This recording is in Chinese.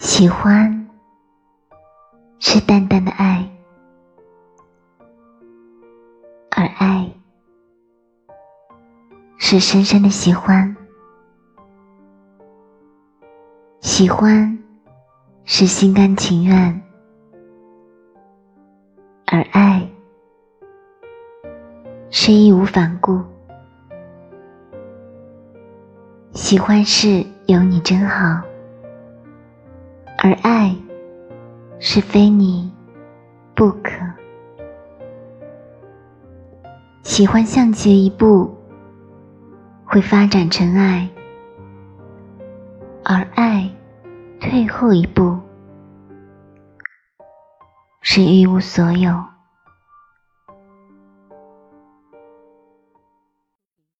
喜欢是淡淡的爱，而爱是深深的喜欢。喜欢是心甘情愿，而爱是义无反顾。喜欢是有你真好，而爱是非你不可。喜欢向前一步，会发展成爱。而爱，退后一步，是一无所有。